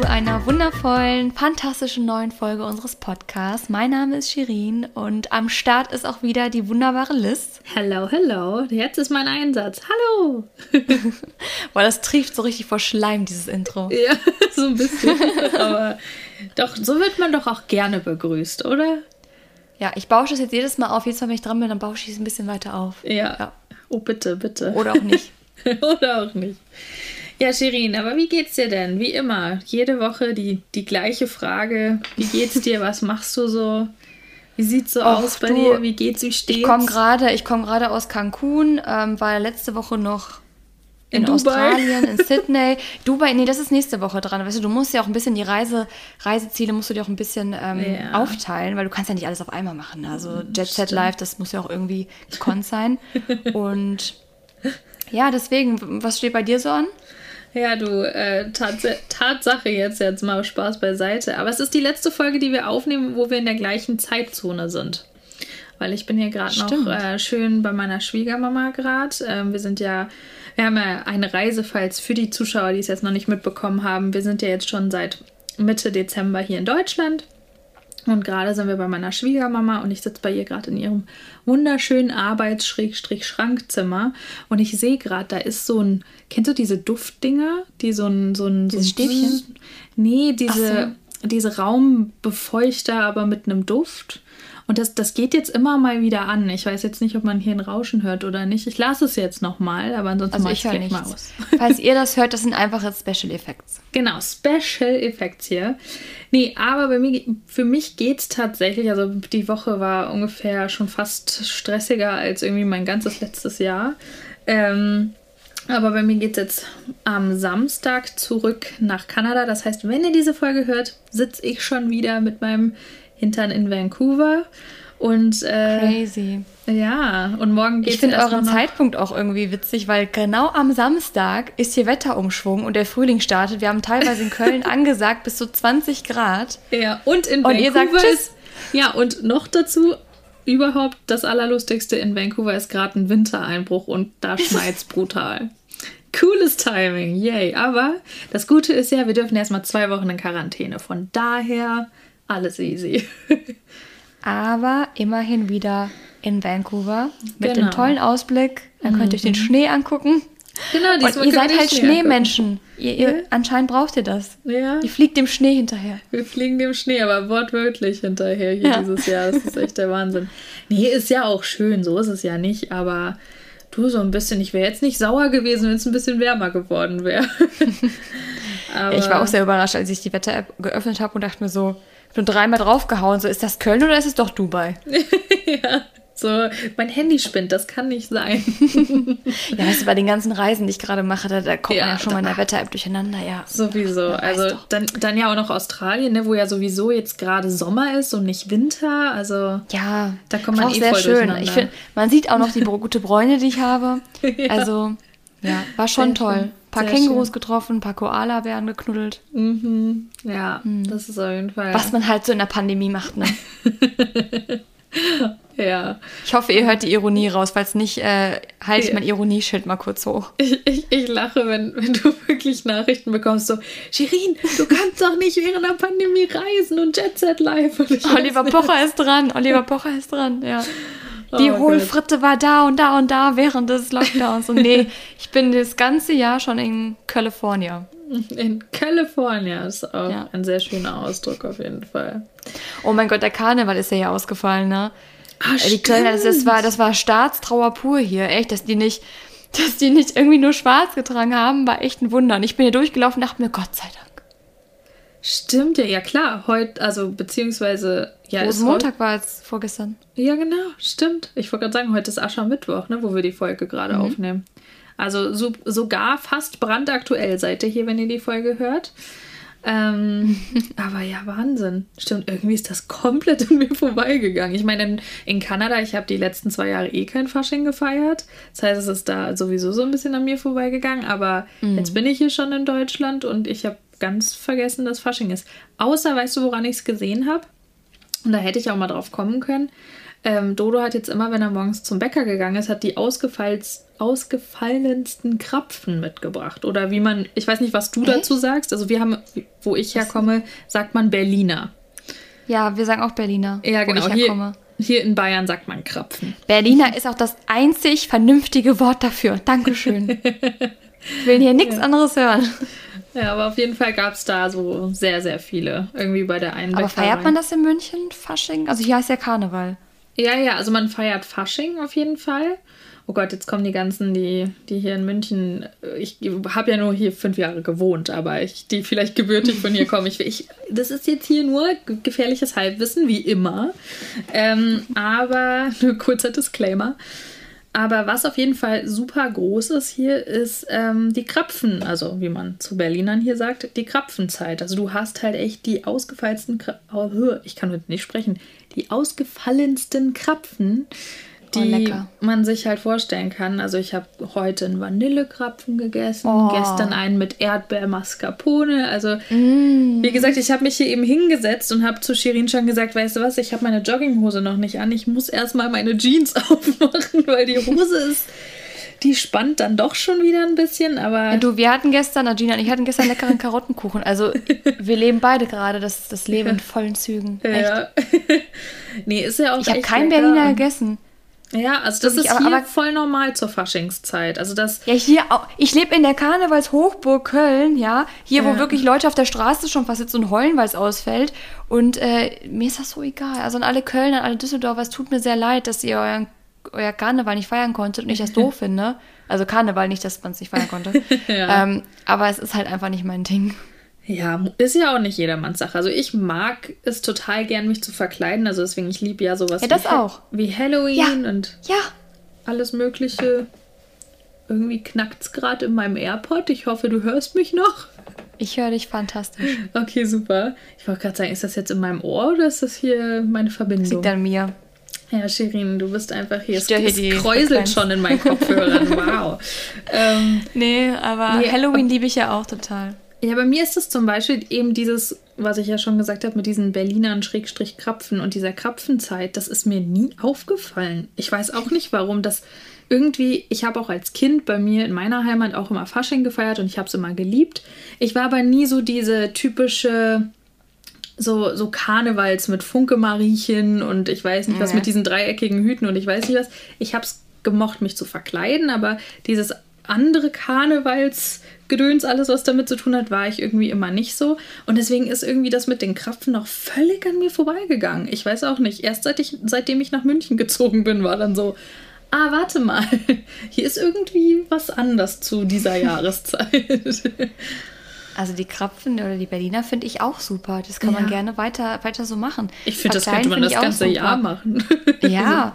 zu einer wundervollen, fantastischen neuen Folge unseres Podcasts. Mein Name ist Shirin und am Start ist auch wieder die wunderbare Liz. Hello, hello. Jetzt ist mein Einsatz. Hallo. Boah, das trieft so richtig vor Schleim, dieses Intro. Ja, so ein bisschen. Aber doch, so wird man doch auch gerne begrüßt, oder? Ja, ich bausche es jetzt jedes Mal auf. Jedes Mal, wenn ich dran bin, dann bausche ich es ein bisschen weiter auf. Ja. ja. Oh, bitte, bitte. Oder auch nicht. oder auch nicht. Ja, Shirin, aber wie geht's dir denn? Wie immer, jede Woche die, die gleiche Frage. Wie geht's dir? Was machst du so? Wie sieht's so Och, aus bei du, dir? Wie geht's? Wie steht's? Ich komme gerade, ich aus Cancun, ähm, war letzte Woche noch in, in Australien, in Sydney. Dubai, nee, das ist nächste Woche dran. Weißt du, du musst ja auch ein bisschen die Reise, Reiseziele musst du dir auch ein bisschen ähm, ja. aufteilen, weil du kannst ja nicht alles auf einmal machen. Also Jet Set Live, das muss ja auch irgendwie gekonnt sein. Und ja, deswegen, was steht bei dir so an? Ja, du, äh, Tats Tatsache jetzt, jetzt mal Spaß beiseite. Aber es ist die letzte Folge, die wir aufnehmen, wo wir in der gleichen Zeitzone sind. Weil ich bin hier gerade noch äh, schön bei meiner Schwiegermama gerade. Ähm, wir sind ja, wir haben ja eine Reise, falls für die Zuschauer, die es jetzt noch nicht mitbekommen haben. Wir sind ja jetzt schon seit Mitte Dezember hier in Deutschland. Und gerade sind wir bei meiner Schwiegermama und ich sitze bei ihr gerade in ihrem wunderschönen Arbeits-Schrankzimmer. Und ich sehe gerade, da ist so ein, kennst du diese Duftdinger? Die so ein, so ein, so ein Stäbchen? Nee, diese, so. diese Raumbefeuchter, aber mit einem Duft. Und das, das geht jetzt immer mal wieder an. Ich weiß jetzt nicht, ob man hier ein Rauschen hört oder nicht. Ich lasse es jetzt nochmal, aber ansonsten also ich höre mal aus. Falls ihr das hört, das sind einfache Special Effects. Genau, Special Effects hier. Nee, aber bei mir, für mich geht es tatsächlich, also die Woche war ungefähr schon fast stressiger als irgendwie mein ganzes letztes Jahr. Ähm, aber bei mir geht es jetzt am Samstag zurück nach Kanada. Das heißt, wenn ihr diese Folge hört, sitze ich schon wieder mit meinem Hintern in Vancouver. Und äh, crazy. Ja, und morgen geht es Ich finde euren Zeitpunkt auch irgendwie witzig, weil genau am Samstag ist hier Wetterumschwung und der Frühling startet. Wir haben teilweise in Köln angesagt bis zu 20 Grad. Ja, und in und Vancouver ihr sagt, ist ja und noch dazu überhaupt das allerlustigste in Vancouver ist gerade ein Wintereinbruch und da schneit's brutal. Cooles Timing, yay. Aber das Gute ist ja, wir dürfen erstmal zwei Wochen in Quarantäne. Von daher alles easy. Aber immerhin wieder in Vancouver mit genau. dem tollen Ausblick. Dann könnt ihr euch den mhm. Schnee angucken. Genau, Und ihr seid halt Schnee Schneemenschen. Ihr, ihr, ja. Anscheinend braucht ihr das. Ja. Ihr fliegt dem Schnee hinterher. Wir fliegen dem Schnee, aber wortwörtlich hinterher hier ja. dieses Jahr. Das ist echt der Wahnsinn. Nee, ist ja auch schön, so ist es ja nicht, aber du so ein bisschen, ich wäre jetzt nicht sauer gewesen, wenn es ein bisschen wärmer geworden wäre. ich war auch sehr überrascht, als ich die Wetter-App geöffnet habe und dachte mir so, nur dreimal draufgehauen. So, ist das Köln oder ist es doch Dubai? ja. So, mein Handy spinnt, das kann nicht sein. ja, weißt du, bei den ganzen Reisen, die ich gerade mache, da, da kommt ja, man ja schon mal in der Wetter-App durcheinander, ja. Sowieso. Also dann, dann ja auch noch Australien, ne, wo ja sowieso jetzt gerade Sommer ist und nicht Winter. Also ja, da kommt man auch eh sehr voll schön. Ich find, man sieht auch noch die gute Bräune, die ich habe. ja. Also ja, war schon sehr toll. Schön. Ein paar Sehr Kängurus schön. getroffen, ein paar Koala-Bären geknuddelt. Mhm. Ja, mhm. das ist auf jeden Fall. Was man halt so in der Pandemie macht, ne? ja. Ich hoffe, ihr hört die Ironie raus. Falls nicht, äh, halte ich mein Ironieschild mal kurz hoch. Ich, ich, ich lache, wenn, wenn du wirklich Nachrichten bekommst, so, Shirin, du kannst doch nicht während der Pandemie reisen und Jet Set Live. Oliver Pocher ist dran, Oliver Pocher ist dran, ja. Die oh, Hohlfritte Gott. war da und da und da während des Lockdowns. Und nee, ich bin das ganze Jahr schon in Kalifornien. In Kalifornien ist auch ja. ein sehr schöner Ausdruck auf jeden Fall. Oh mein Gott, der Karneval ist ja hier ausgefallen, ne? Ah, die Kölner, das, das, war, das war Staatstrauer pur hier. Echt, dass die nicht, dass die nicht irgendwie nur schwarz getragen haben, war echt ein Wunder. Und ich bin hier durchgelaufen und dachte mir, Gott sei Dank. Stimmt ja, ja klar. Heute, also beziehungsweise ja, Rosenmontag war es vorgestern. Ja, genau, stimmt. Ich wollte gerade sagen, heute ist Aschermittwoch, ne, wo wir die Folge gerade mhm. aufnehmen. Also so, sogar fast brandaktuell seid ihr hier, wenn ihr die Folge hört. Ähm, aber ja, Wahnsinn. Stimmt, irgendwie ist das komplett an mir vorbeigegangen. Ich meine, in, in Kanada, ich habe die letzten zwei Jahre eh kein Fasching gefeiert. Das heißt, es ist da sowieso so ein bisschen an mir vorbeigegangen. Aber mhm. jetzt bin ich hier schon in Deutschland und ich habe ganz vergessen, dass Fasching ist. Außer, weißt du, woran ich es gesehen habe? Und da hätte ich auch mal drauf kommen können. Ähm, Dodo hat jetzt immer, wenn er morgens zum Bäcker gegangen ist, hat die ausgefallensten Krapfen mitgebracht. Oder wie man, ich weiß nicht, was du Hä? dazu sagst. Also wir haben, wo ich herkomme, sagt man Berliner. Ja, wir sagen auch Berliner. Ja, genau. Hier, hier in Bayern sagt man Krapfen. Berliner ist auch das einzig vernünftige Wort dafür. Dankeschön. ich will hier nichts ja. anderes hören. Ja, aber auf jeden Fall gab es da so sehr, sehr viele. Irgendwie bei der einen Aber feiert man das in München, Fasching? Also hier heißt ja Karneval. Ja, ja, also man feiert Fasching auf jeden Fall. Oh Gott, jetzt kommen die ganzen, die, die hier in München. Ich habe ja nur hier fünf Jahre gewohnt, aber ich, die vielleicht gebürtig von hier kommen. Ich, ich, das ist jetzt hier nur gefährliches Halbwissen, wie immer. Ähm, aber nur kurzer Disclaimer. Aber was auf jeden Fall super groß ist hier, ist ähm, die Krapfen, also wie man zu Berlinern hier sagt, die Krapfenzeit. Also du hast halt echt die ausgefallensten, oh, ich kann heute nicht sprechen, die ausgefallensten Krapfen, die oh, man sich halt vorstellen kann. Also ich habe heute einen Vanillekrapfen gegessen, oh. gestern einen mit Erdbeermascarpone. Also mm. wie gesagt, ich habe mich hier eben hingesetzt und habe zu Shirin schon gesagt, weißt du was, ich habe meine Jogginghose noch nicht an. Ich muss erstmal meine Jeans aufmachen, weil die Hose ist die spannt dann doch schon wieder ein bisschen, aber. Ja, du, wir hatten gestern, Gina und ich hatten gestern leckeren Karottenkuchen. Also wir leben beide gerade das, das Leben in vollen Zügen. Ja. nee, ist ja auch. Ich habe keinen Berliner gegessen. Ja, also das, das ist hier aber voll normal zur Faschingszeit. Also das ja, hier auch, ich lebe in der Karnevalshochburg Köln, ja, hier ja. wo wirklich Leute auf der Straße schon fast sitzen und heulen, weil es ausfällt. Und äh, mir ist das so egal. Also an alle Kölner, an alle Düsseldorfer, es tut mir sehr leid, dass ihr euren euer Karneval nicht feiern konntet und ich das doof finde. Also Karneval nicht, dass man es nicht feiern konnte. ja. ähm, aber es ist halt einfach nicht mein Ding. Ja, ist ja auch nicht jedermanns Sache. Also ich mag es total gern, mich zu verkleiden. Also deswegen, ich liebe ja sowas ja, das wie, auch. wie Halloween ja. und ja. alles Mögliche. Irgendwie knackt es gerade in meinem AirPod. Ich hoffe, du hörst mich noch. Ich höre dich fantastisch. Okay, super. Ich wollte gerade sagen, ist das jetzt in meinem Ohr oder ist das hier meine Verbindung? Liegt an mir. Ja, Shirin, du bist einfach hier. Es, es kräuselt schon in meinen Kopfhörern. Wow. ähm, nee, aber nee, Halloween liebe ich ja auch total. Ja, bei mir ist es zum Beispiel eben dieses, was ich ja schon gesagt habe, mit diesen Berlinern Schrägstrich Krapfen und dieser Krapfenzeit, das ist mir nie aufgefallen. Ich weiß auch nicht, warum das irgendwie, ich habe auch als Kind bei mir in meiner Heimat auch immer Fasching gefeiert und ich habe es immer geliebt. Ich war aber nie so diese typische so, so Karnevals mit Funke-Mariechen und ich weiß nicht was mit diesen dreieckigen Hüten und ich weiß nicht was. Ich habe es gemocht, mich zu verkleiden, aber dieses andere Karnevalsgedöns, alles was damit zu tun hat, war ich irgendwie immer nicht so. Und deswegen ist irgendwie das mit den Krapfen noch völlig an mir vorbeigegangen. Ich weiß auch nicht. Erst seit ich, seitdem ich nach München gezogen bin, war dann so, ah, warte mal, hier ist irgendwie was anders zu dieser Jahreszeit. Also die Krapfen oder die Berliner finde ich auch super. Das kann ja. man gerne weiter, weiter so machen. Ich finde, das könnte man das ganze. Jahr machen. ja.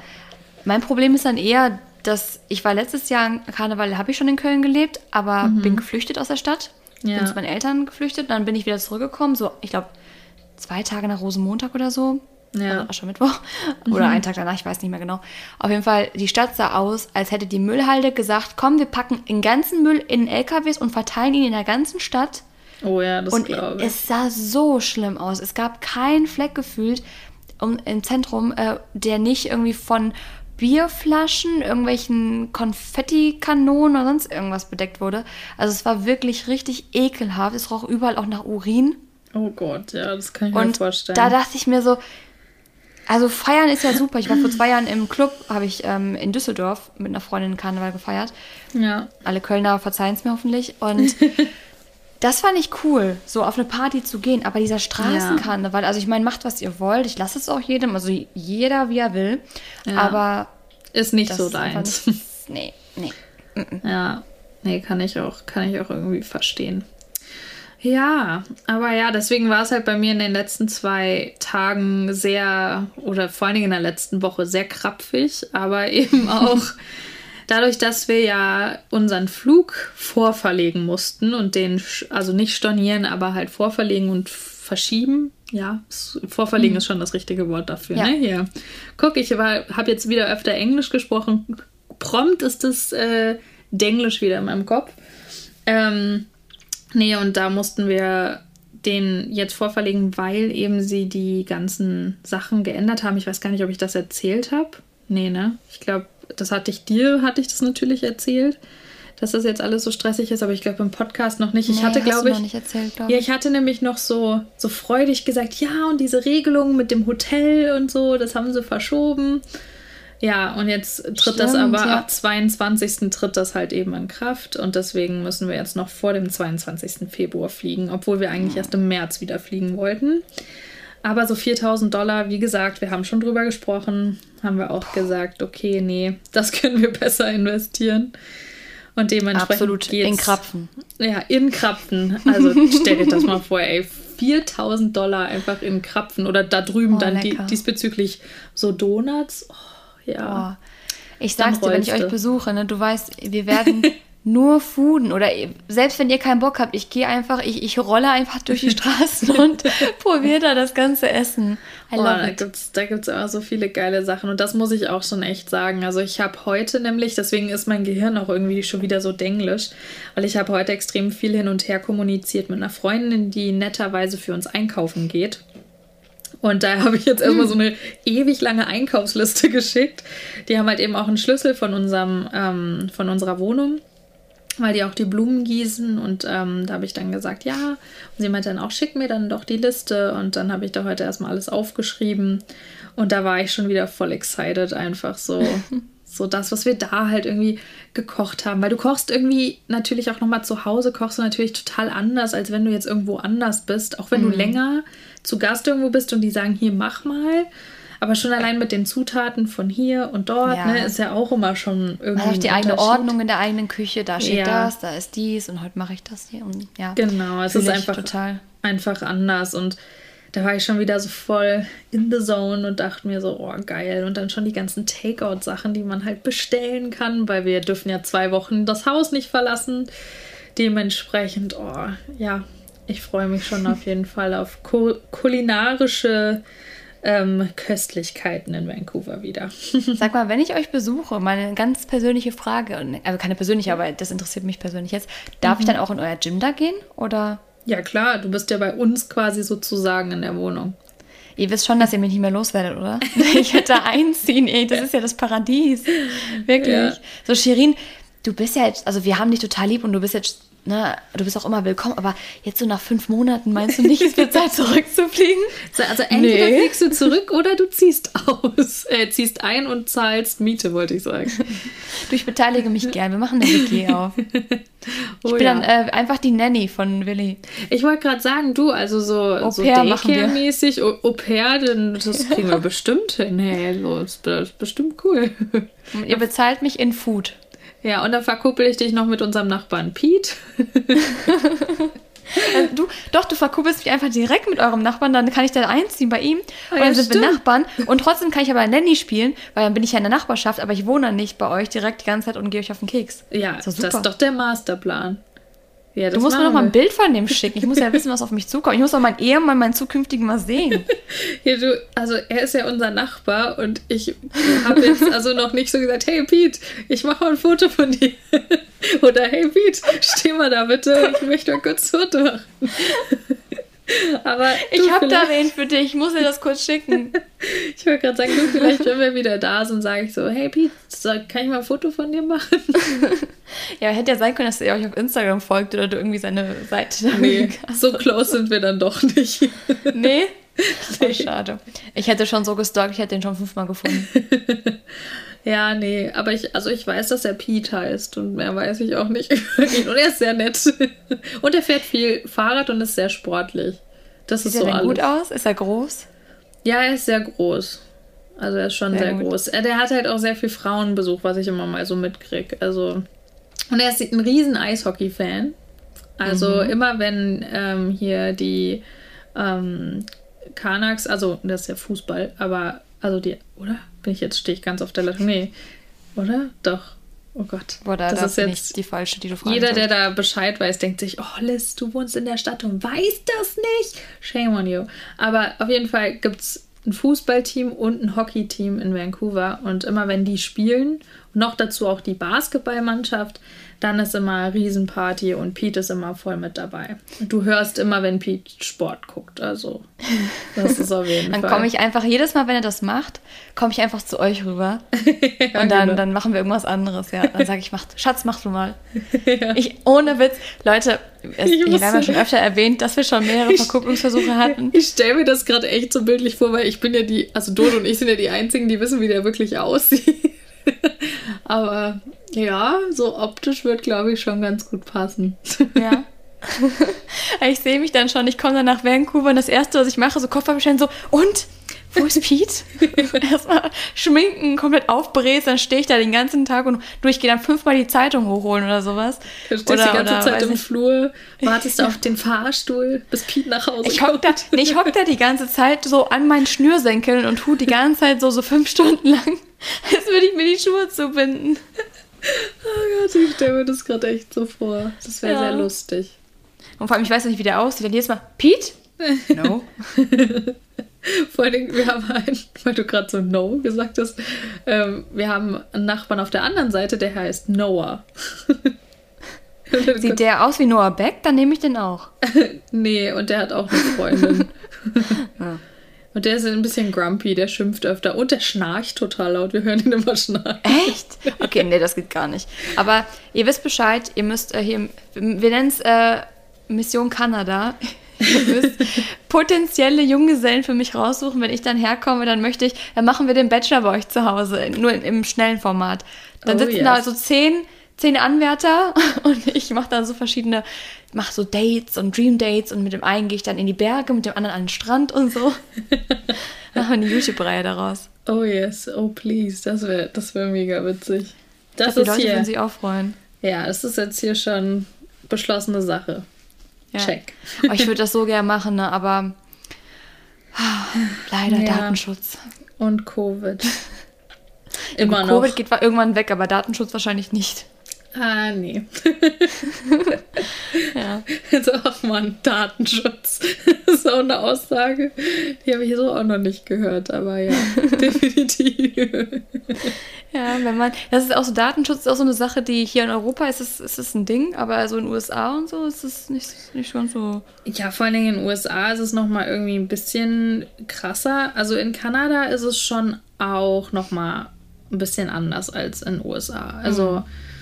Mein Problem ist dann eher, dass ich war letztes Jahr in Karneval, habe ich schon in Köln gelebt, aber mhm. bin geflüchtet aus der Stadt. Ja. Bin zu meinen Eltern geflüchtet, dann bin ich wieder zurückgekommen, so ich glaube zwei Tage nach Rosenmontag oder so. Ja. Also Aschermittwoch. Oder mhm. einen Tag danach, ich weiß nicht mehr genau. Auf jeden Fall, die Stadt sah aus, als hätte die Müllhalde gesagt, komm, wir packen den ganzen Müll in LKWs und verteilen ihn in der ganzen Stadt. Oh ja, das und glaube ich. Es sah so schlimm aus. Es gab keinen Fleck gefühlt um, im Zentrum, äh, der nicht irgendwie von Bierflaschen, irgendwelchen Konfettikanonen oder sonst irgendwas bedeckt wurde. Also es war wirklich richtig ekelhaft. Es roch überall auch nach Urin. Oh Gott, ja, das kann ich und mir vorstellen. Da dachte ich mir so, also feiern ist ja super. Ich war vor zwei Jahren im Club, habe ich ähm, in Düsseldorf mit einer Freundin Karneval gefeiert. Ja. Alle Kölner verzeihen es mir hoffentlich. Und Das fand ich cool, so auf eine Party zu gehen. Aber dieser Straßenkarneval, ja. also ich meine, macht was ihr wollt. Ich lasse es auch jedem, also jeder wie er will. Ja. Aber ist nicht so deins. Nicht, nee, nee. Ja, nee, kann ich auch, kann ich auch irgendwie verstehen. Ja, aber ja, deswegen war es halt bei mir in den letzten zwei Tagen sehr, oder vor allen Dingen in der letzten Woche sehr krapfig, aber eben auch dadurch, dass wir ja unseren Flug vorverlegen mussten und den, also nicht stornieren, aber halt vorverlegen und verschieben. Ja, vorverlegen mhm. ist schon das richtige Wort dafür. Ja. Ne? Hier. Guck, ich habe jetzt wieder öfter Englisch gesprochen. Prompt ist das äh, Denglisch wieder in meinem Kopf. Ähm, nee, und da mussten wir den jetzt vorverlegen, weil eben sie die ganzen Sachen geändert haben. Ich weiß gar nicht, ob ich das erzählt habe. Nee, ne? Ich glaube, das hatte ich dir, hatte ich das natürlich erzählt, dass das jetzt alles so stressig ist, aber ich glaube im Podcast noch nicht. Ich nee, hatte, glaube ich, nicht erzählt, glaub ja, ich hatte nämlich noch so, so freudig gesagt, ja, und diese Regelung mit dem Hotel und so, das haben sie verschoben. Ja, und jetzt tritt Stimmt, das aber ja. ab 22. tritt das halt eben in Kraft und deswegen müssen wir jetzt noch vor dem 22. Februar fliegen, obwohl wir eigentlich erst im März wieder fliegen wollten. Aber so 4000 Dollar, wie gesagt, wir haben schon drüber gesprochen, haben wir auch gesagt, okay, nee, das können wir besser investieren. Und dementsprechend Absolut, geht's, in Krapfen. Ja, in Krapfen. Also stell dir das mal vor, ey, 4000 Dollar einfach in Krapfen oder da drüben oh, dann die, diesbezüglich so Donuts. Oh, ja. Oh. Ich sag's dir, wenn ich euch besuche, ne, du weißt, wir werden nur Fuden oder selbst wenn ihr keinen Bock habt, ich gehe einfach, ich, ich rolle einfach durch die Straßen und probiere da das ganze Essen. I love oh, da gibt's da gibt's immer so viele geile Sachen und das muss ich auch schon echt sagen. Also ich habe heute nämlich, deswegen ist mein Gehirn auch irgendwie schon wieder so denglisch, weil ich habe heute extrem viel hin und her kommuniziert mit einer Freundin, die netterweise für uns einkaufen geht. Und da habe ich jetzt erstmal so eine ewig lange Einkaufsliste geschickt. Die haben halt eben auch einen Schlüssel von unserem, ähm, von unserer Wohnung weil die auch die Blumen gießen und ähm, da habe ich dann gesagt, ja. Und sie meinte dann auch, schick mir dann doch die Liste und dann habe ich da heute erstmal alles aufgeschrieben und da war ich schon wieder voll excited, einfach so. so das, was wir da halt irgendwie gekocht haben. Weil du kochst irgendwie natürlich auch nochmal zu Hause, kochst du natürlich total anders, als wenn du jetzt irgendwo anders bist. Auch wenn mhm. du länger zu Gast irgendwo bist und die sagen, hier mach mal. Aber schon allein mit den Zutaten von hier und dort, ja. Ne, ist ja auch immer schon irgendwie. Man hat die eigene Ordnung in der eigenen Küche, da steht ja. das, da ist dies und heute mache ich das hier. Und ja, genau, es ist einfach, total. einfach anders. Und da war ich schon wieder so voll in the zone und dachte mir so, oh geil. Und dann schon die ganzen Takeout-Sachen, die man halt bestellen kann, weil wir dürfen ja zwei Wochen das Haus nicht verlassen. Dementsprechend, oh ja, ich freue mich schon auf jeden Fall auf kulinarische ähm, Köstlichkeiten in Vancouver wieder. Sag mal, wenn ich euch besuche, meine ganz persönliche Frage, also keine persönliche, aber das interessiert mich persönlich jetzt, darf mhm. ich dann auch in euer Gym da gehen oder? Ja klar, du bist ja bei uns quasi sozusagen in der Wohnung. Ihr wisst schon, dass ihr mich nicht mehr loswerdet, oder? ich hätte einziehen, ey, das ist ja das Paradies. Wirklich. Ja. So, Shirin, du bist ja jetzt, also wir haben dich total lieb und du bist jetzt ne, du bist auch immer willkommen, aber jetzt so nach fünf Monaten meinst du nicht, es wird Zeit zurückzufliegen? So, also entweder nee. fliegst du zurück oder du ziehst aus. Äh, ziehst ein und zahlst Miete, wollte ich sagen. Du, ich beteilige mich gern. Wir machen eine WG auf. Ich oh, bin ja. dann äh, einfach die Nanny von Willi. Ich wollte gerade sagen, du, also so, Au so Daycare-mäßig, Au pair, das kriegen wir bestimmt hin. Hey, das ist bestimmt cool. Und ihr bezahlt mich in Food. Ja, und dann verkuppel ich dich noch mit unserem Nachbarn Pete. Äh, du, doch, du verkuppelst mich einfach direkt mit eurem Nachbarn, dann kann ich da einziehen bei ihm und dann ja, sind stimmt. wir Nachbarn und trotzdem kann ich aber Nanny spielen, weil dann bin ich ja in der Nachbarschaft, aber ich wohne dann nicht bei euch direkt die ganze Zeit und gehe euch auf den Keks. Ja, das das ist doch der Masterplan. Ja, du musst mir noch mal ein Bild von dem schicken. Ich muss ja wissen, was auf mich zukommt. Ich muss auch meinen Ehemann, meinen zukünftigen mal sehen. ja, du, also er ist ja unser Nachbar und ich habe jetzt also noch nicht so gesagt, hey Pete, ich mache mal ein Foto von dir. Oder hey Pete, steh mal da bitte, ich möchte mal kurz ein Foto machen. Aber ich habe da wen für dich, ich muss dir das kurz schicken. ich wollte gerade sagen, du, vielleicht, wenn wir wieder da sind, sage ich so, hey Pete, kann ich mal ein Foto von dir machen? ja, hätte ja sein können, dass er euch auf Instagram folgt oder du irgendwie seine Seite Nee, so close sind wir dann doch nicht. nee? nee. Oh, schade. Ich hätte schon so gestalkt, ich hätte den schon fünfmal gefunden. Ja, nee, aber ich, also ich weiß, dass er Pete heißt und mehr weiß ich auch nicht über ihn. Und er ist sehr nett. Und er fährt viel Fahrrad und ist sehr sportlich. Das Sieht ist so er denn gut aus? Ist er groß? Ja, er ist sehr groß. Also er ist schon sehr, sehr groß. Er, der hat halt auch sehr viel Frauenbesuch, was ich immer mal so mitkriege. Also und er ist ein riesen Eishockey-Fan. Also mhm. immer wenn ähm, hier die ähm, Kanaks, also das ist ja Fußball, aber also die, oder? Bin ich jetzt, stehe ich ganz auf der Leitung? Nee. Oder? Doch. Oh Gott. Boah, da, das ist jetzt nicht die falsche, die du fragst. Jeder, der da Bescheid weiß, denkt sich, oh Liz, du wohnst in der Stadt und weißt das nicht. Shame on you. Aber auf jeden Fall gibt es ein Fußballteam und ein Hockeyteam in Vancouver. Und immer wenn die spielen, noch dazu auch die Basketballmannschaft, dann ist immer Riesenparty und Pete ist immer voll mit dabei. Du hörst immer, wenn Pete Sport guckt. Also, das ist auf jeden dann Fall. Dann komme ich einfach, jedes Mal, wenn er das macht, komme ich einfach zu euch rüber. ja, und dann, genau. dann machen wir irgendwas anderes. Ja, dann sage ich, mach, Schatz, mach du mal. ja. Ich, ohne Witz, Leute, es, ich wir haben ja schon öfter erwähnt, dass wir schon mehrere Verkupplungsversuche hatten. Ich stelle mir das gerade echt so bildlich vor, weil ich bin ja die, also Dodo und ich sind ja die Einzigen, die wissen, wie der wirklich aussieht. Aber ja, so optisch wird, glaube ich, schon ganz gut passen. Ja. ich sehe mich dann schon, ich komme dann nach Vancouver und das Erste, was ich mache, so Kopf abstellen, so, und? Wo ist Pete? Erstmal schminken, komplett aufbräst, dann stehe ich da den ganzen Tag und du, ich gehe dann fünfmal die Zeitung hochholen oder sowas. Du stehst oder, die ganze oder, Zeit im Flur, wartest auf den Fahrstuhl, bis Pete nach Hause ich kommt. Da, nee, ich hock da die ganze Zeit so an meinen Schnürsenkeln und tue die ganze Zeit so, so fünf Stunden lang, als würde ich mir die Schuhe zubinden. Oh Gott, ich stelle mir das gerade echt so vor. Das wäre ja. sehr lustig. Und vor allem, ich weiß nicht, wie der aussieht. Dann jedes Mal, Pete? No. vor allem, wir haben einen, weil du gerade so No gesagt hast, ähm, wir haben einen Nachbarn auf der anderen Seite, der heißt Noah. Sieht der aus wie Noah Beck? Dann nehme ich den auch. nee, und der hat auch eine Freundin. ja. Und der ist ein bisschen grumpy, der schimpft öfter und der schnarcht total laut. Wir hören ihn immer schnarchen. Echt? Okay, nee, das geht gar nicht. Aber ihr wisst Bescheid, ihr müsst äh, hier, wir nennen es äh, Mission Kanada. Ihr müsst potenzielle Junggesellen für mich raussuchen. Wenn ich dann herkomme, dann möchte ich, dann machen wir den Bachelor bei euch zu Hause, nur in, im schnellen Format. Dann oh, sitzen yes. da so zehn, zehn Anwärter und ich mache dann so verschiedene mache so Dates und Dream Dates und mit dem einen gehe ich dann in die Berge, mit dem anderen an den Strand und so. Machen eine YouTube-Reihe daraus. Oh yes, oh please, das wäre das wär mega witzig. Das glaub, die Leute hier, würden sich auch freuen. Ja, das ist jetzt hier schon beschlossene Sache. Ja. Check. Oh, ich würde das so gerne machen, ne? aber leider ja. Datenschutz. Und Covid. Immer Covid noch. Covid geht irgendwann weg, aber Datenschutz wahrscheinlich nicht. Ah, nee. ja. Also, ach man, Datenschutz. Das ist auch eine Aussage, die habe ich so auch noch nicht gehört, aber ja, definitiv. ja, wenn man, das ist auch so, Datenschutz ist auch so eine Sache, die hier in Europa ist es, ist es ein Ding, aber so in den USA und so ist es nicht, nicht schon so. Ja, vor allen Dingen in den USA ist es nochmal irgendwie ein bisschen krasser. Also in Kanada ist es schon auch nochmal ein bisschen anders als in den USA. Also. Mhm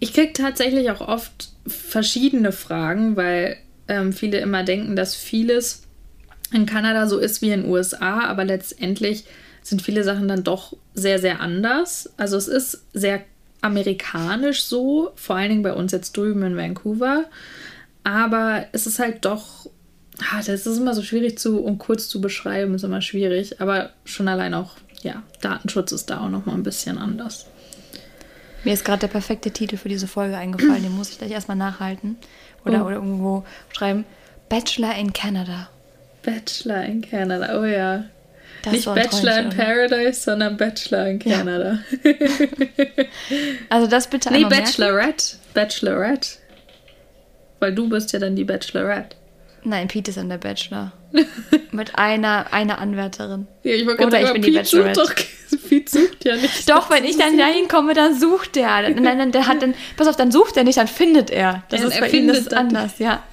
ich kriege tatsächlich auch oft verschiedene Fragen, weil ähm, viele immer denken, dass vieles in Kanada so ist wie in den USA, aber letztendlich sind viele Sachen dann doch sehr, sehr anders. Also es ist sehr amerikanisch so, vor allen Dingen bei uns jetzt drüben in Vancouver. Aber es ist halt doch, ah, das ist immer so schwierig zu, um kurz zu beschreiben, ist immer schwierig. Aber schon allein auch, ja, Datenschutz ist da auch nochmal ein bisschen anders. Mir ist gerade der perfekte Titel für diese Folge eingefallen, den muss ich gleich erstmal nachhalten. Oder, oh. oder irgendwo schreiben: Bachelor in Canada. Bachelor in Canada, oh ja. Das Nicht Bachelor in Paradise, sondern Bachelor in Canada. Ja. also das bitte Nee, Bachelorette. Merken. Bachelorette. Weil du bist ja dann die Bachelorette. Nein, Pete ist dann der Bachelor. Mit einer, einer Anwärterin. Ja, ich Oder sagen, ich bin Pete die Bachelorette. Doch, Pete sucht ja nicht. Doch, wenn ich dann da hinkomme, dann sucht der. Nein, nein, der hat dann, pass auf, dann sucht er nicht, dann findet er. Das ja, ist bei ihm das ist anders, ja.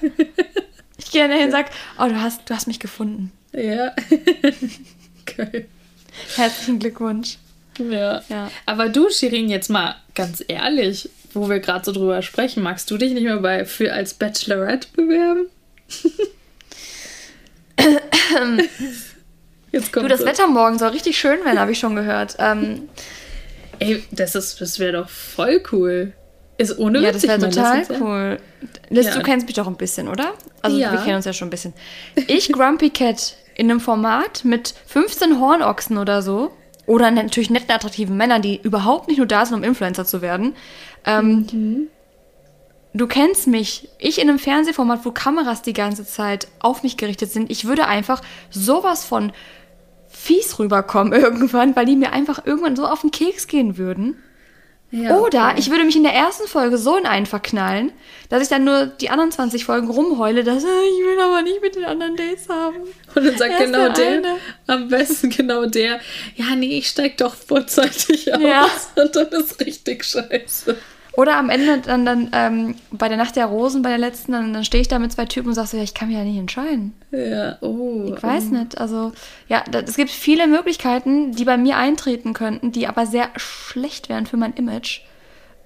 Ich gehe dann hin und sage, oh, du hast, du hast mich gefunden. Ja. Geil. Herzlichen Glückwunsch. Ja. ja. Aber du, Shirin, jetzt mal ganz ehrlich, wo wir gerade so drüber sprechen, magst du dich nicht mehr bei, für als Bachelorette bewerben? Jetzt kommt du, das, das Wetter morgen soll richtig schön werden, habe ich schon gehört. Ähm, Ey, das, das wäre doch voll cool. Ist ohne Ja, das wäre total das cool. Liz, ja. du kennst mich doch ein bisschen, oder? Also ja. wir kennen uns ja schon ein bisschen. Ich, Grumpy Cat, in einem Format mit 15 Hornochsen oder so. Oder natürlich netten, attraktiven Männern, die überhaupt nicht nur da sind, um Influencer zu werden. Ähm, mhm. Du kennst mich. Ich in einem Fernsehformat, wo Kameras die ganze Zeit auf mich gerichtet sind. Ich würde einfach sowas von fies rüberkommen irgendwann, weil die mir einfach irgendwann so auf den Keks gehen würden. Ja, Oder okay. ich würde mich in der ersten Folge so in einen verknallen, dass ich dann nur die anderen 20 Folgen rumheule, dass äh, ich will aber nicht mit den anderen Dates haben. Und dann sagt genau der, der am besten genau der, ja, nee, ich steig doch vorzeitig aus. Ja. Und dann ist richtig scheiße. Oder am Ende dann, dann ähm, bei der Nacht der Rosen, bei der letzten, dann, dann stehe ich da mit zwei Typen und sage so, ja, ich kann mich ja nicht entscheiden. Ja, oh. Ich weiß oh. nicht. Also, ja, das, es gibt viele Möglichkeiten, die bei mir eintreten könnten, die aber sehr schlecht wären für mein Image.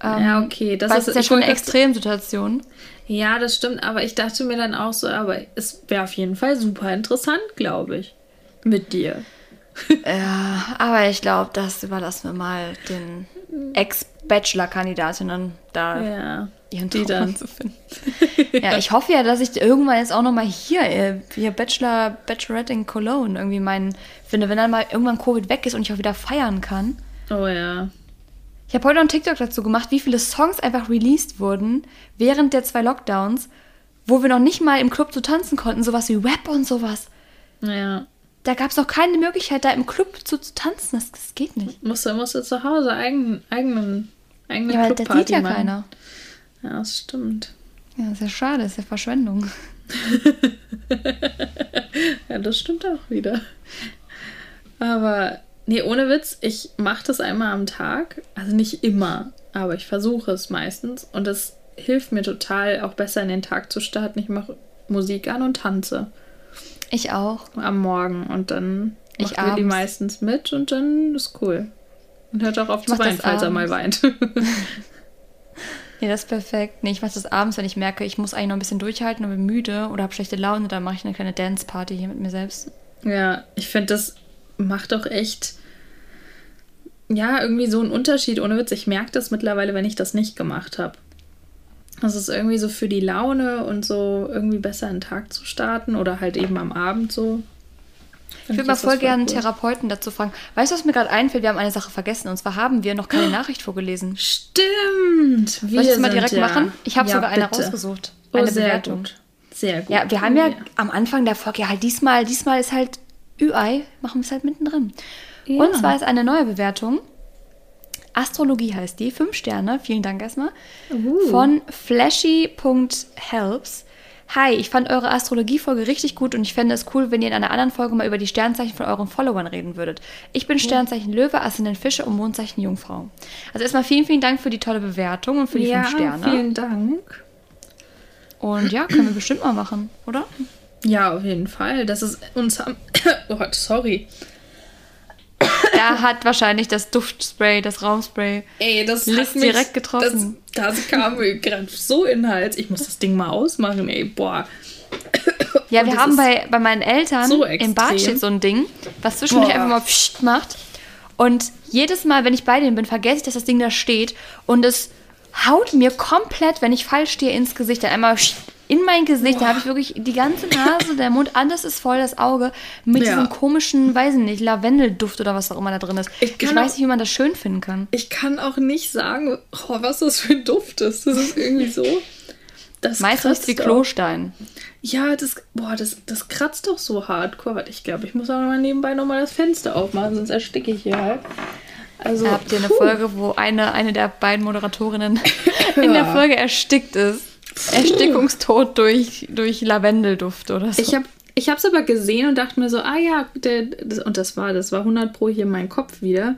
Ähm, ja, okay. Das ist, ist ja schon eine Extremsituation. Ja, das stimmt, aber ich dachte mir dann auch so, aber es wäre auf jeden Fall super interessant, glaube ich. Mit dir. ja, aber ich glaube, das überlassen wir mal den Ex-Bachelor-Kandidatinnen da ja, ihren die dann zu finden. ja, ich hoffe ja, dass ich irgendwann jetzt auch nochmal hier, äh, hier Bachelor, Bachelorette in Cologne irgendwie meinen finde, wenn dann mal irgendwann Covid weg ist und ich auch wieder feiern kann. Oh ja. Ich habe heute noch einen TikTok dazu gemacht, wie viele Songs einfach released wurden während der zwei Lockdowns, wo wir noch nicht mal im Club zu tanzen konnten, sowas wie Rap und sowas. Ja. Da gab es noch keine Möglichkeit, da im Club zu, zu tanzen. Das, das geht nicht. Musst du, musst du zu Hause eigen, eigenen, eigene ja, Clubparty das sieht ja machen. keiner. Ja, das stimmt. Ja, ist ja schade, ist ja Verschwendung. ja, das stimmt auch wieder. Aber Nee, ohne Witz, ich mache das einmal am Tag. Also nicht immer, aber ich versuche es meistens. Und das hilft mir total, auch besser in den Tag zu starten. Ich mache Musik an und tanze. Ich auch. Am Morgen. Und dann ich die meistens mit und dann ist cool. Und hört auch auf zu weinen, falls er mal weint. Ja, das ist perfekt. Nee, ich mache das abends, wenn ich merke, ich muss eigentlich noch ein bisschen durchhalten und bin müde oder habe schlechte Laune, dann mache ich eine kleine Dance-Party hier mit mir selbst. Ja, ich finde, das macht doch echt ja, irgendwie so ein Unterschied. Ohne Witz, ich merke das mittlerweile, wenn ich das nicht gemacht habe. Das ist irgendwie so für die Laune und so irgendwie besser einen Tag zu starten oder halt eben am Abend so. Ich würde mal voll gerne einen Therapeuten dazu fragen. Weißt du, was mir gerade einfällt? Wir haben eine Sache vergessen. Und zwar haben wir noch keine Nachricht vorgelesen. Stimmt. Wir Soll ich das mal direkt ja. machen? Ich habe ja, sogar bitte. eine rausgesucht. Oh, eine sehr Bewertung. Gut. Sehr gut. Ja, wir haben ja, ja, am Anfang der Folge, ja, halt diesmal, diesmal ist halt Ü-Ei, machen wir es halt mittendrin. Ja. Und zwar ist eine neue Bewertung. Astrologie heißt die, fünf Sterne, vielen Dank erstmal. Uh. Von flashy.helps. Hi, ich fand eure Astrologie-Folge richtig gut und ich fände es cool, wenn ihr in einer anderen Folge mal über die Sternzeichen von euren Followern reden würdet. Ich bin Sternzeichen Löwe, Aszendent Fische und Mondzeichen Jungfrau. Also erstmal vielen, vielen Dank für die tolle Bewertung und für die ja, fünf Sterne. vielen Dank. Und ja, können wir bestimmt mal machen, oder? Ja, auf jeden Fall. Das ist uns. oh, sorry er hat wahrscheinlich das Duftspray, das Raumspray. Ey, das Liz mich, direkt getroffen. Das, das kam mir gerade so in den Hals. Ich muss das Ding mal ausmachen, ey, boah. Ja, wir haben bei, bei meinen Eltern so im Bad steht so ein Ding, was zwischendurch einfach mal pssst macht. Und jedes Mal, wenn ich bei denen bin, vergesse ich, dass das Ding da steht. Und es haut mir komplett, wenn ich falsch stehe, ins Gesicht. Dann einmal pssst, in mein Gesicht. Boah. Da habe ich wirklich die ganze Nase, der Mund, alles ist voll, das Auge mit ja. diesem komischen, weiß ich nicht, Lavendelduft oder was auch immer da drin ist. Ich, ich weiß nicht, wie man das schön finden kann. Ich kann auch nicht sagen, oh, was das für ein Duft ist. Das ist irgendwie so. Das Meistens wie Klostein. Ja, das, boah, das, das kratzt doch so hardcore. Warte, ich glaube, ich muss auch mal nebenbei nochmal das Fenster aufmachen, sonst ersticke ich hier halt. Also, Habt ihr eine Folge, wo eine, eine der beiden Moderatorinnen in der Folge erstickt ist? Erstickungstod durch, durch Lavendelduft oder so. Ich habe ich es aber gesehen und dachte mir so, ah ja, der, das, und das war, das war 100 pro hier mein Kopf wieder.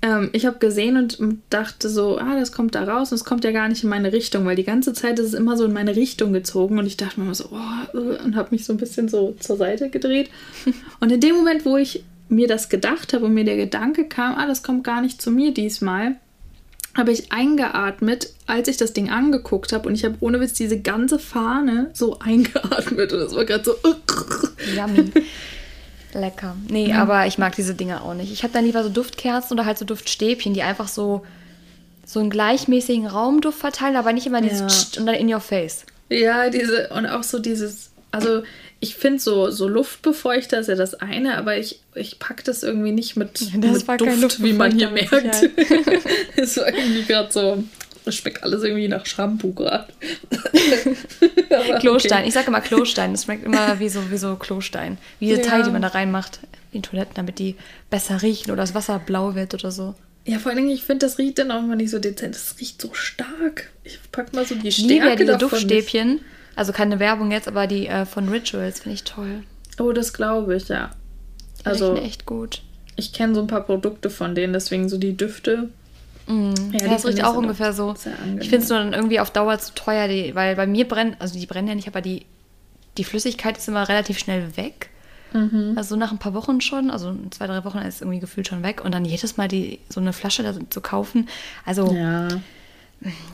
Ähm, ich habe gesehen und dachte so, ah, das kommt da raus und es kommt ja gar nicht in meine Richtung, weil die ganze Zeit ist es immer so in meine Richtung gezogen und ich dachte mir immer so, oh, äh, und habe mich so ein bisschen so zur Seite gedreht. und in dem Moment, wo ich mir das gedacht habe und mir der Gedanke kam, ah, das kommt gar nicht zu mir diesmal, habe ich eingeatmet, als ich das Ding angeguckt habe. Und ich habe ohne Witz diese ganze Fahne so eingeatmet. Und das war gerade so. Yummy. Lecker. Nee, ja. aber ich mag diese Dinge auch nicht. Ich habe dann lieber so Duftkerzen oder halt so Duftstäbchen, die einfach so, so einen gleichmäßigen Raumduft verteilen, aber nicht immer dieses ja. und dann in your face. Ja, diese, und auch so dieses, also ich finde so, so Luftbefeuchter ist ja das eine, aber ich, ich packe das irgendwie nicht mit, das mit Duft, wie man hier merkt. ist so irgendwie gerade so, das schmeckt alles irgendwie nach Shampoo gerade. Klostein, okay. ich sage immer Klostein, das schmeckt immer wie so, wie so Klostein. Wie diese ja. Teil, die man da reinmacht in Toiletten, damit die besser riechen oder das Wasser blau wird oder so. Ja, vor allen Dingen, ich finde, das riecht dann auch mal nicht so dezent. Das riecht so stark. Ich packe mal so die Stärke Liebe ja diese Duftstäbchen. Nicht also keine Werbung jetzt, aber die äh, von Rituals finde ich toll. Oh, das glaube ich, ja. Die also echt gut. Ich kenne so ein paar Produkte von denen, deswegen so die Düfte. Mm, ja, ja das riecht auch ungefähr so. Ich finde es nur dann irgendwie auf Dauer zu teuer, die, weil bei mir brennt, also die brennen ja nicht, aber die, die Flüssigkeit ist immer relativ schnell weg. Mhm. Also nach ein paar Wochen schon, also zwei, drei Wochen ist irgendwie gefühlt schon weg. Und dann jedes Mal die, so eine Flasche da zu kaufen. Also ja.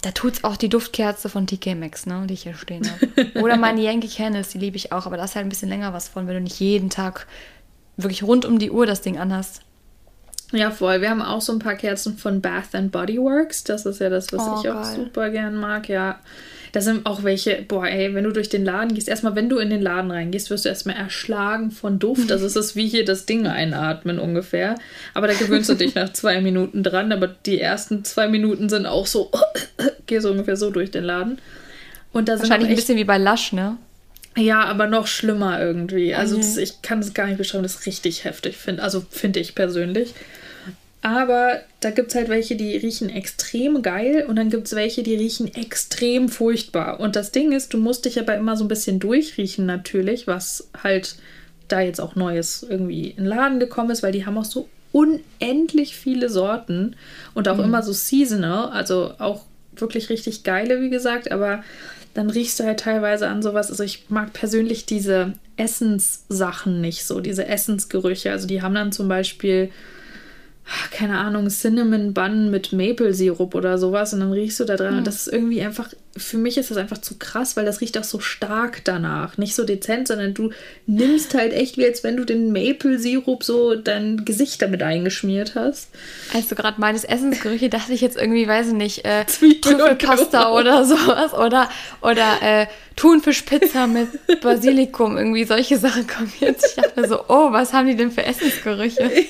Da tut es auch die Duftkerze von TK Maxx, ne, die ich hier stehen habe. Oder meine Yankee Candles, die liebe ich auch, aber da ist halt ein bisschen länger was von, wenn du nicht jeden Tag wirklich rund um die Uhr das Ding anhast. Ja, voll. Wir haben auch so ein paar Kerzen von Bath and Body Works. Das ist ja das, was oh, ich auch super gern mag. Ja, da sind auch welche, boah, ey, wenn du durch den Laden gehst, erstmal, wenn du in den Laden reingehst, wirst du erstmal erschlagen von Duft. Also es ist wie hier das Ding einatmen ungefähr. Aber da gewöhnst du dich nach zwei Minuten dran. Aber die ersten zwei Minuten sind auch so, geh so ungefähr so durch den Laden. Und da Wahrscheinlich ein bisschen wie bei Lush, ne? Ja, aber noch schlimmer irgendwie. Also okay. das, ich kann es gar nicht beschreiben, das ist richtig heftig, finde also finde ich persönlich. Aber da gibt es halt welche, die riechen extrem geil und dann gibt es welche, die riechen extrem furchtbar. Und das Ding ist, du musst dich aber immer so ein bisschen durchriechen natürlich, was halt da jetzt auch Neues irgendwie in den Laden gekommen ist, weil die haben auch so unendlich viele Sorten und auch mhm. immer so seasonal, also auch wirklich richtig geile, wie gesagt, aber dann riechst du halt teilweise an sowas. Also ich mag persönlich diese Essenssachen nicht so, diese Essensgerüche. Also die haben dann zum Beispiel keine Ahnung, Cinnamon Bun mit Maple Sirup oder sowas und dann riechst du da dran mhm. und das ist irgendwie einfach, für mich ist das einfach zu krass, weil das riecht auch so stark danach. Nicht so dezent, sondern du nimmst halt echt wie als wenn du den Maple Sirup so dein Gesicht damit eingeschmiert hast. Als du gerade meines Essensgerüche dachte ich jetzt irgendwie, weiß ich nicht, äh, Trüffelpasta oder sowas oder, oder äh, Thunfischpizza mit Basilikum, irgendwie solche Sachen kommen jetzt. Ich dachte so, oh, was haben die denn für Essensgerüche?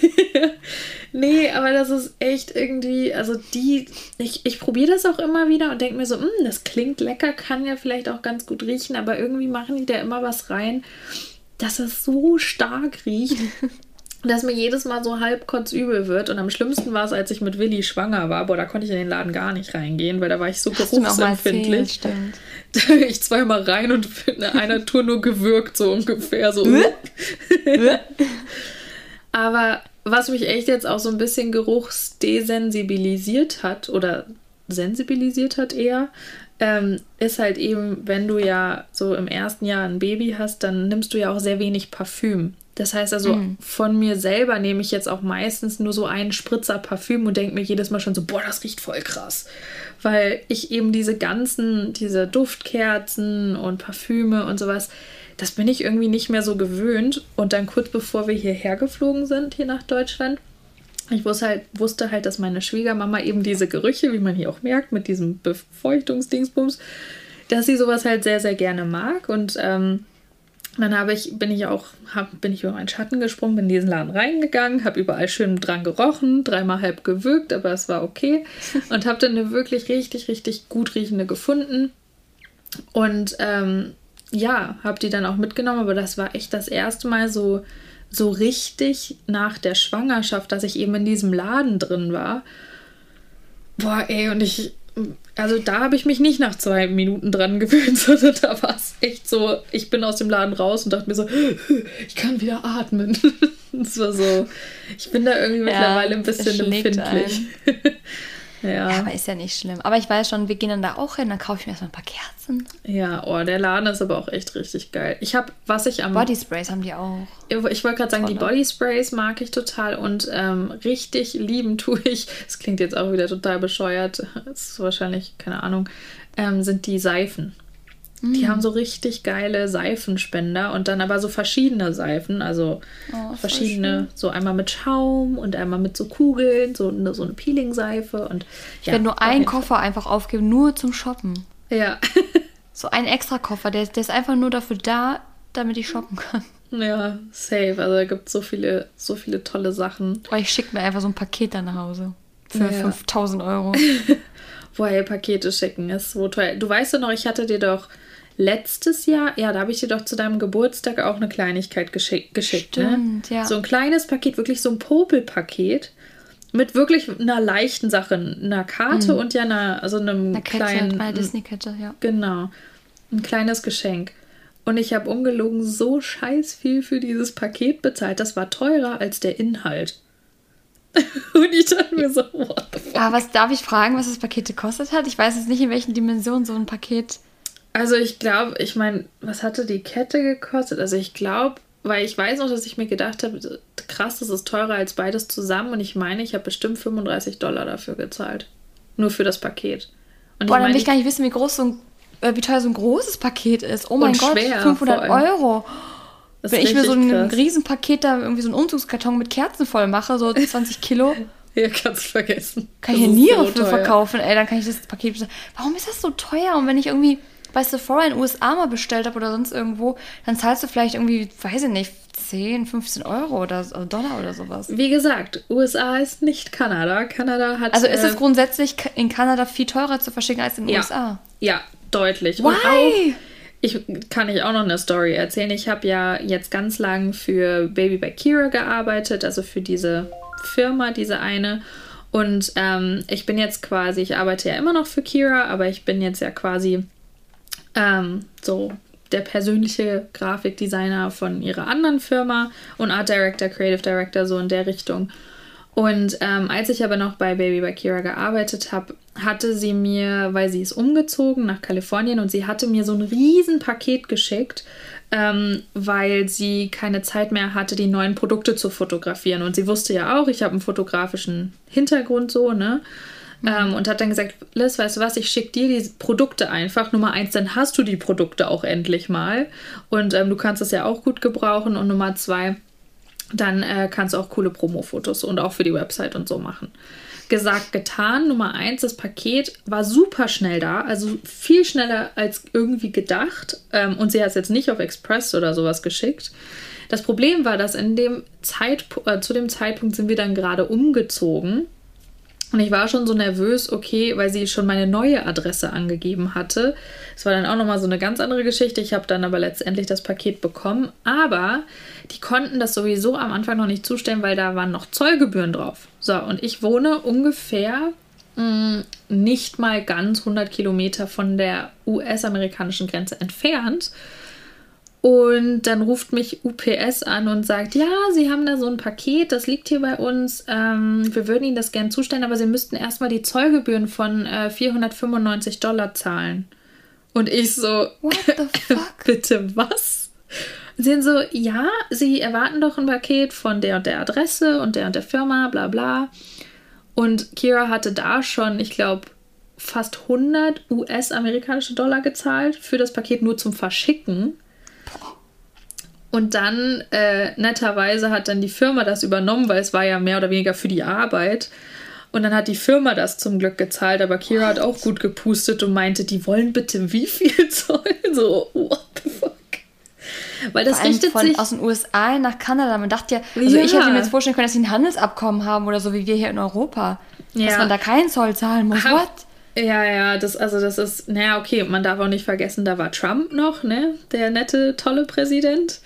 Nee, aber das ist echt irgendwie, also die, ich, ich probiere das auch immer wieder und denke mir so, hm, das klingt lecker, kann ja vielleicht auch ganz gut riechen, aber irgendwie machen die da immer was rein, dass es so stark riecht. dass mir jedes Mal so halb kotzübel wird. Und am schlimmsten war es, als ich mit Willi schwanger war. Boah, da konnte ich in den Laden gar nicht reingehen, weil da war ich so geruchsempfindlich. Da ich zweimal rein und in einer Tour nur gewürgt, so ungefähr. So. Aber was mich echt jetzt auch so ein bisschen geruchsdesensibilisiert hat oder sensibilisiert hat eher, ähm, ist halt eben, wenn du ja so im ersten Jahr ein Baby hast, dann nimmst du ja auch sehr wenig Parfüm. Das heißt also, mhm. von mir selber nehme ich jetzt auch meistens nur so einen Spritzer Parfüm und denke mir jedes Mal schon so, boah, das riecht voll krass. Weil ich eben diese ganzen, diese Duftkerzen und Parfüme und sowas, das bin ich irgendwie nicht mehr so gewöhnt. Und dann kurz bevor wir hierher geflogen sind, hier nach Deutschland, ich wusste halt, wusste halt, dass meine Schwiegermama eben diese Gerüche, wie man hier auch merkt, mit diesem Befeuchtungsdingsbums, dass sie sowas halt sehr, sehr gerne mag. Und ähm, dann habe ich, bin ich auch, hab, bin ich über meinen Schatten gesprungen, bin in diesen Laden reingegangen, habe überall schön dran gerochen, dreimal halb gewürgt, aber es war okay. Und habe dann eine wirklich richtig, richtig gut riechende gefunden. Und ähm, ja, habe die dann auch mitgenommen, aber das war echt das erste Mal so, so richtig nach der Schwangerschaft, dass ich eben in diesem Laden drin war. Boah, ey, und ich, also da habe ich mich nicht nach zwei Minuten dran gewöhnt, sondern da war es echt so, ich bin aus dem Laden raus und dachte mir so, ich kann wieder atmen. Das war so, ich bin da irgendwie ja, mittlerweile ein bisschen empfindlich. Ja. ja. aber ist ja nicht schlimm. Aber ich weiß schon, wir gehen dann da auch hin, dann kaufe ich mir erstmal ein paar Kerzen. Ja, oh, der Laden ist aber auch echt richtig geil. Ich habe, was ich am. Body Sprays haben die auch. Ich wollte gerade sagen, die Body Sprays mag ich total und ähm, richtig lieben tue ich. Das klingt jetzt auch wieder total bescheuert. Das ist wahrscheinlich, keine Ahnung, ähm, sind die Seifen. Die mm. haben so richtig geile Seifenspender und dann aber so verschiedene Seifen, also oh, verschiedene, so einmal mit Schaum und einmal mit so Kugeln, so eine, so eine Peeling-Seife und ich werde nur einen Koffer einfach aufgeben, nur zum Shoppen. Ja. so ein extra Koffer, der, der ist einfach nur dafür da, damit ich shoppen kann. Ja, safe. Also da gibt es so viele, so viele tolle Sachen. Oder ich schicke mir einfach so ein Paket dann nach Hause. Für ja. 5000 Euro. Woher Pakete schicken ist so teuer. Du weißt ja noch, ich hatte dir doch letztes Jahr, ja, da habe ich dir doch zu deinem Geburtstag auch eine Kleinigkeit geschick, geschickt. Ne? Stimmt, ne? ja. So ein kleines Paket, wirklich so ein Popelpaket mit wirklich einer leichten Sache, einer Karte mhm. und ja einer, also einem eine Kette, kleinen eine Disney-Kette, ja. Genau, ein kleines Geschenk. Und ich habe ungelogen so scheiß viel für dieses Paket bezahlt. Das war teurer als der Inhalt. Und ich dachte mir so, what the fuck? Aber was darf ich fragen, was das Paket gekostet hat? Ich weiß jetzt nicht, in welchen Dimensionen so ein Paket. Also ich glaube, ich meine, was hatte die Kette gekostet? Also ich glaube, weil ich weiß noch, dass ich mir gedacht habe, krass, das ist teurer als beides zusammen. Und ich meine, ich habe bestimmt 35 Dollar dafür gezahlt. Nur für das Paket. Und Boah, dann will ich gar nicht wissen, wie groß so ein, äh, wie teuer so ein großes Paket ist. Oh mein Gott, schwer, 500 Euro. Das Wenn ich mir so ein krass. Riesenpaket da irgendwie so einen Umzugskarton mit Kerzen voll mache, so 20 Kilo. ja, kannst du vergessen. Kann das ich hier Niere so für verkaufen, ey, dann kann ich das Paket. Warum ist das so teuer? Und wenn ich irgendwie bei Sephora in den USA mal bestellt habe oder sonst irgendwo, dann zahlst du vielleicht irgendwie, weiß ich nicht, 10, 15 Euro oder also Dollar oder sowas. Wie gesagt, USA ist nicht Kanada. Kanada hat. Also ist es äh, grundsätzlich in Kanada viel teurer zu verschicken als in den ja, USA? Ja, deutlich. Why? Und auch, ich kann ich auch noch eine Story erzählen. Ich habe ja jetzt ganz lang für Baby by Kira gearbeitet, also für diese Firma, diese eine. Und ähm, ich bin jetzt quasi, ich arbeite ja immer noch für Kira, aber ich bin jetzt ja quasi ähm, so der persönliche Grafikdesigner von ihrer anderen Firma und Art Director, Creative Director, so in der Richtung. Und ähm, als ich aber noch bei Baby by Kira gearbeitet habe, hatte sie mir, weil sie ist umgezogen nach Kalifornien und sie hatte mir so ein riesen Paket geschickt, ähm, weil sie keine Zeit mehr hatte, die neuen Produkte zu fotografieren. Und sie wusste ja auch, ich habe einen fotografischen Hintergrund so, ne? Mhm. Ähm, und hat dann gesagt, Liz, weißt du was, ich schicke dir die Produkte einfach. Nummer eins, dann hast du die Produkte auch endlich mal. Und ähm, du kannst es ja auch gut gebrauchen. Und Nummer zwei, dann äh, kannst du auch coole Promo-Fotos und auch für die Website und so machen. Gesagt, getan. Nummer eins, das Paket war super schnell da, also viel schneller als irgendwie gedacht. Ähm, und sie hat es jetzt nicht auf Express oder sowas geschickt. Das Problem war, dass in dem Zeitpunkt, äh, zu dem Zeitpunkt sind wir dann gerade umgezogen und ich war schon so nervös, okay, weil sie schon meine neue Adresse angegeben hatte. Es war dann auch nochmal so eine ganz andere Geschichte. Ich habe dann aber letztendlich das Paket bekommen. Aber die konnten das sowieso am Anfang noch nicht zustellen, weil da waren noch Zollgebühren drauf. So, und ich wohne ungefähr mh, mm, nicht mal ganz 100 Kilometer von der US-amerikanischen Grenze entfernt. Und dann ruft mich UPS an und sagt, ja, Sie haben da so ein Paket, das liegt hier bei uns. Ähm, wir würden Ihnen das gerne zustellen, aber Sie müssten erstmal die Zollgebühren von äh, 495 Dollar zahlen. Und ich so, What the fuck? bitte was? Sie sind so, ja, Sie erwarten doch ein Paket von der und der Adresse und der und der Firma, bla bla. Und Kira hatte da schon, ich glaube, fast 100 US-amerikanische Dollar gezahlt für das Paket nur zum Verschicken. Und dann, äh, netterweise, hat dann die Firma das übernommen, weil es war ja mehr oder weniger für die Arbeit. Und dann hat die Firma das zum Glück gezahlt, aber Kira hat auch gut gepustet und meinte, die wollen bitte wie viel Zoll? So, what the fuck? Weil das richtet von, sich aus den USA nach Kanada. Man dachte ja, also ja. ich hätte mir jetzt vorstellen können, dass sie ein Handelsabkommen haben oder so wie wir hier in Europa. Ja. Dass man da keinen Zoll zahlen muss. What? Ja, ja, das, also das ist, naja, okay, man darf auch nicht vergessen, da war Trump noch, ne? Der nette, tolle Präsident.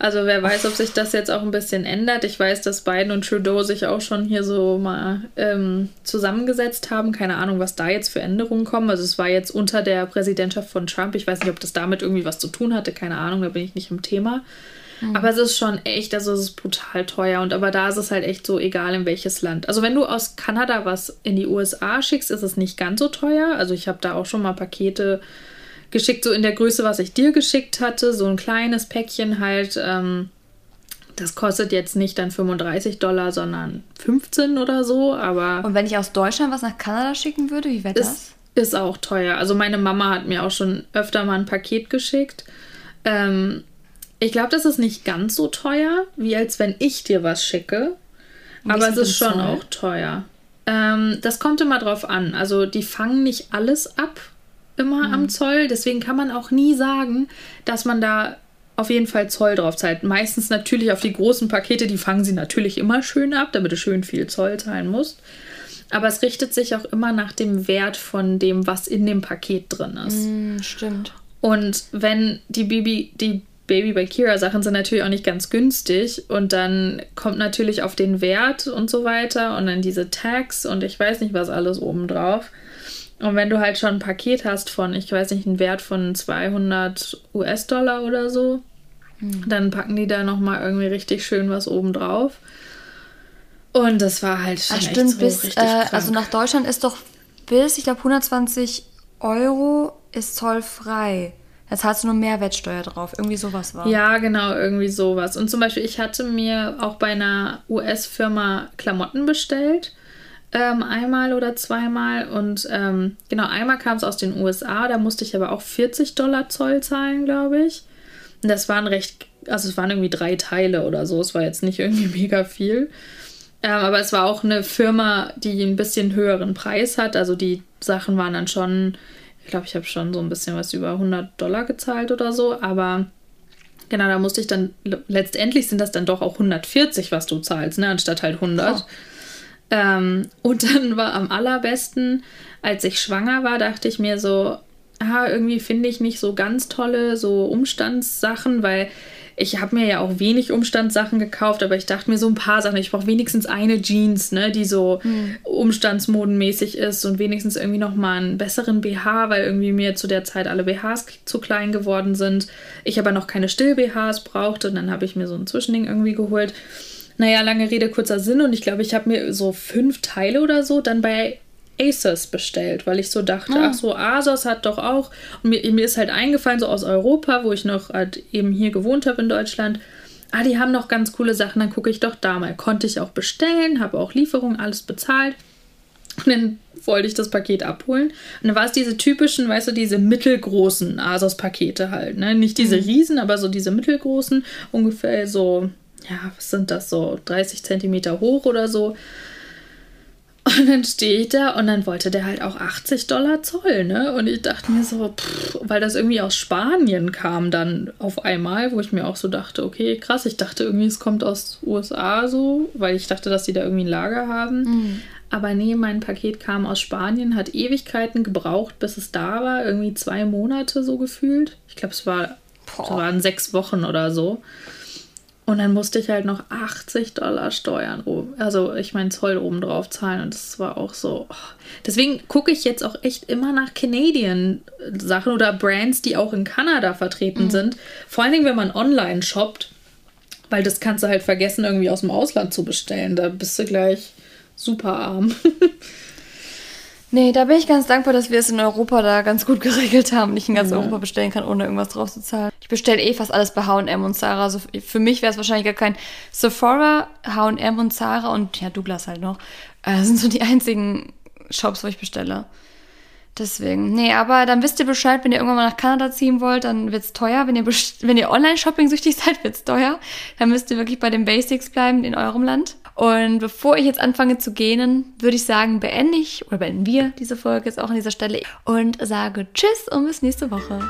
Also wer weiß, ob sich das jetzt auch ein bisschen ändert. Ich weiß, dass Biden und Trudeau sich auch schon hier so mal ähm, zusammengesetzt haben. Keine Ahnung, was da jetzt für Änderungen kommen. Also es war jetzt unter der Präsidentschaft von Trump. Ich weiß nicht, ob das damit irgendwie was zu tun hatte. Keine Ahnung, da bin ich nicht im Thema. Mhm. Aber es ist schon echt, also es ist brutal teuer. Und aber da ist es halt echt so egal, in welches Land. Also wenn du aus Kanada was in die USA schickst, ist es nicht ganz so teuer. Also ich habe da auch schon mal Pakete geschickt, so in der Größe, was ich dir geschickt hatte. So ein kleines Päckchen halt. Ähm, das kostet jetzt nicht dann 35 Dollar, sondern 15 oder so, aber. Und wenn ich aus Deutschland was nach Kanada schicken würde, wie wäre das? Ist auch teuer. Also meine Mama hat mir auch schon öfter mal ein Paket geschickt. Ähm, ich glaube, das ist nicht ganz so teuer, wie als wenn ich dir was schicke. Aber es ist schon Zoll? auch teuer. Ähm, das kommt immer drauf an. Also die fangen nicht alles ab immer mhm. am Zoll. Deswegen kann man auch nie sagen, dass man da auf jeden Fall Zoll drauf zahlt. Meistens natürlich auf die großen Pakete, die fangen sie natürlich immer schön ab, damit du schön viel Zoll zahlen musst. Aber es richtet sich auch immer nach dem Wert von dem, was in dem Paket drin ist. Mm, stimmt. Und wenn die Baby, die Baby bei Kira Sachen sind natürlich auch nicht ganz günstig und dann kommt natürlich auf den Wert und so weiter und dann diese Tags und ich weiß nicht was alles oben drauf. Und wenn du halt schon ein Paket hast von, ich weiß nicht, einen Wert von 200 US-Dollar oder so, mhm. dann packen die da nochmal irgendwie richtig schön was oben drauf. Und das war halt schon Ach, stimmt, so bis, äh, also nach Deutschland ist doch bis, ich glaube, 120 Euro ist zollfrei. Da zahlst du nur Mehrwertsteuer drauf. Irgendwie sowas war. Ja, genau, irgendwie sowas. Und zum Beispiel, ich hatte mir auch bei einer US-Firma Klamotten bestellt. Ähm, einmal oder zweimal. Und ähm, genau, einmal kam es aus den USA. Da musste ich aber auch 40 Dollar Zoll zahlen, glaube ich. Und das waren recht, also es waren irgendwie drei Teile oder so. Es war jetzt nicht irgendwie mega viel. Ähm, aber es war auch eine Firma, die ein bisschen höheren Preis hat. Also die Sachen waren dann schon ich glaube, ich habe schon so ein bisschen was über 100 Dollar gezahlt oder so, aber genau, da musste ich dann, letztendlich sind das dann doch auch 140, was du zahlst, ne, anstatt halt 100. Oh. Ähm, und dann war am allerbesten, als ich schwanger war, dachte ich mir so, ah, irgendwie finde ich nicht so ganz tolle so Umstandssachen, weil ich habe mir ja auch wenig Umstandssachen gekauft, aber ich dachte mir so ein paar Sachen. Ich brauche wenigstens eine Jeans, ne, die so hm. umstandsmodenmäßig ist und wenigstens irgendwie noch mal einen besseren BH, weil irgendwie mir zu der Zeit alle BHs zu klein geworden sind. Ich aber noch keine Still-BHs brauchte und dann habe ich mir so ein Zwischending irgendwie geholt. Naja, lange Rede, kurzer Sinn und ich glaube, ich habe mir so fünf Teile oder so dann bei Asus bestellt, weil ich so dachte, ah. ach so, Asos hat doch auch. Und mir, mir ist halt eingefallen, so aus Europa, wo ich noch halt eben hier gewohnt habe in Deutschland. Ah, die haben noch ganz coole Sachen, dann gucke ich doch da mal. Konnte ich auch bestellen, habe auch Lieferung, alles bezahlt. Und dann wollte ich das Paket abholen. Und dann war es diese typischen, weißt du, diese mittelgroßen Asos-Pakete halt. Ne? Nicht diese mhm. Riesen, aber so diese mittelgroßen, ungefähr so, ja, was sind das so, 30 Zentimeter hoch oder so. Und dann stehe ich da und dann wollte der halt auch 80 Dollar Zoll, ne? Und ich dachte mir so, pff, weil das irgendwie aus Spanien kam dann auf einmal, wo ich mir auch so dachte, okay, krass, ich dachte irgendwie, es kommt aus USA so, weil ich dachte, dass die da irgendwie ein Lager haben. Mhm. Aber nee, mein Paket kam aus Spanien, hat Ewigkeiten gebraucht, bis es da war, irgendwie zwei Monate so gefühlt. Ich glaube, es war, es waren sechs Wochen oder so. Und dann musste ich halt noch 80 Dollar Steuern, also ich meine Zoll oben drauf zahlen und das war auch so. Oh. Deswegen gucke ich jetzt auch echt immer nach Canadian Sachen oder Brands, die auch in Kanada vertreten mhm. sind. Vor allen Dingen, wenn man online shoppt, weil das kannst du halt vergessen, irgendwie aus dem Ausland zu bestellen. Da bist du gleich super arm. Nee, da bin ich ganz dankbar, dass wir es in Europa da ganz gut geregelt haben und ich in ganz ja. Europa bestellen kann, ohne irgendwas drauf zu zahlen. Ich bestelle eh fast alles bei H&M und Zara. Also für mich wäre es wahrscheinlich gar kein Sephora, H&M und Zara und ja, Douglas halt noch. Äh, sind so die einzigen Shops, wo ich bestelle. Deswegen. Nee, aber dann wisst ihr Bescheid, wenn ihr irgendwann mal nach Kanada ziehen wollt, dann wird's teuer. Wenn ihr, wenn ihr Online-Shopping süchtig seid, wird's teuer. Dann müsst ihr wirklich bei den Basics bleiben in eurem Land. Und bevor ich jetzt anfange zu gähnen, würde ich sagen, beende ich oder beenden wir diese Folge jetzt auch an dieser Stelle und sage Tschüss und bis nächste Woche.